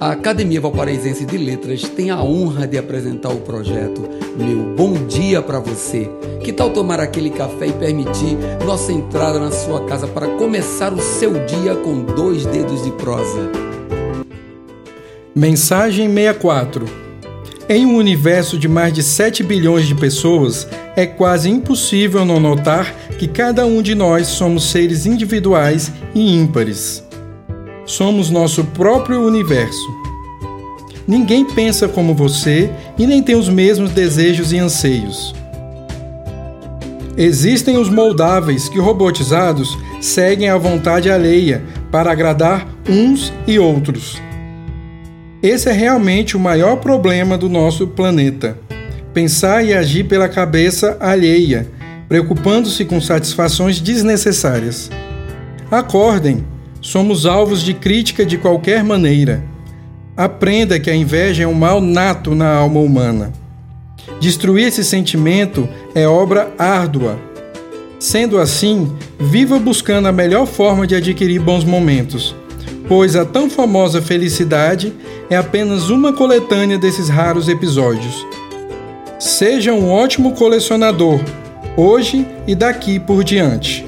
A Academia Valparaísense de Letras tem a honra de apresentar o projeto Meu Bom Dia para Você. Que tal tomar aquele café e permitir nossa entrada na sua casa para começar o seu dia com dois dedos de prosa? Mensagem 64 Em um universo de mais de 7 bilhões de pessoas, é quase impossível não notar que cada um de nós somos seres individuais e ímpares somos nosso próprio universo. Ninguém pensa como você e nem tem os mesmos desejos e anseios. Existem os moldáveis que, robotizados, seguem a vontade alheia para agradar uns e outros. Esse é realmente o maior problema do nosso planeta. Pensar e agir pela cabeça alheia, preocupando-se com satisfações desnecessárias. Acordem! Somos alvos de crítica de qualquer maneira. Aprenda que a inveja é um mal nato na alma humana. Destruir esse sentimento é obra árdua. Sendo assim, viva buscando a melhor forma de adquirir bons momentos, pois a tão famosa felicidade é apenas uma coletânea desses raros episódios. Seja um ótimo colecionador, hoje e daqui por diante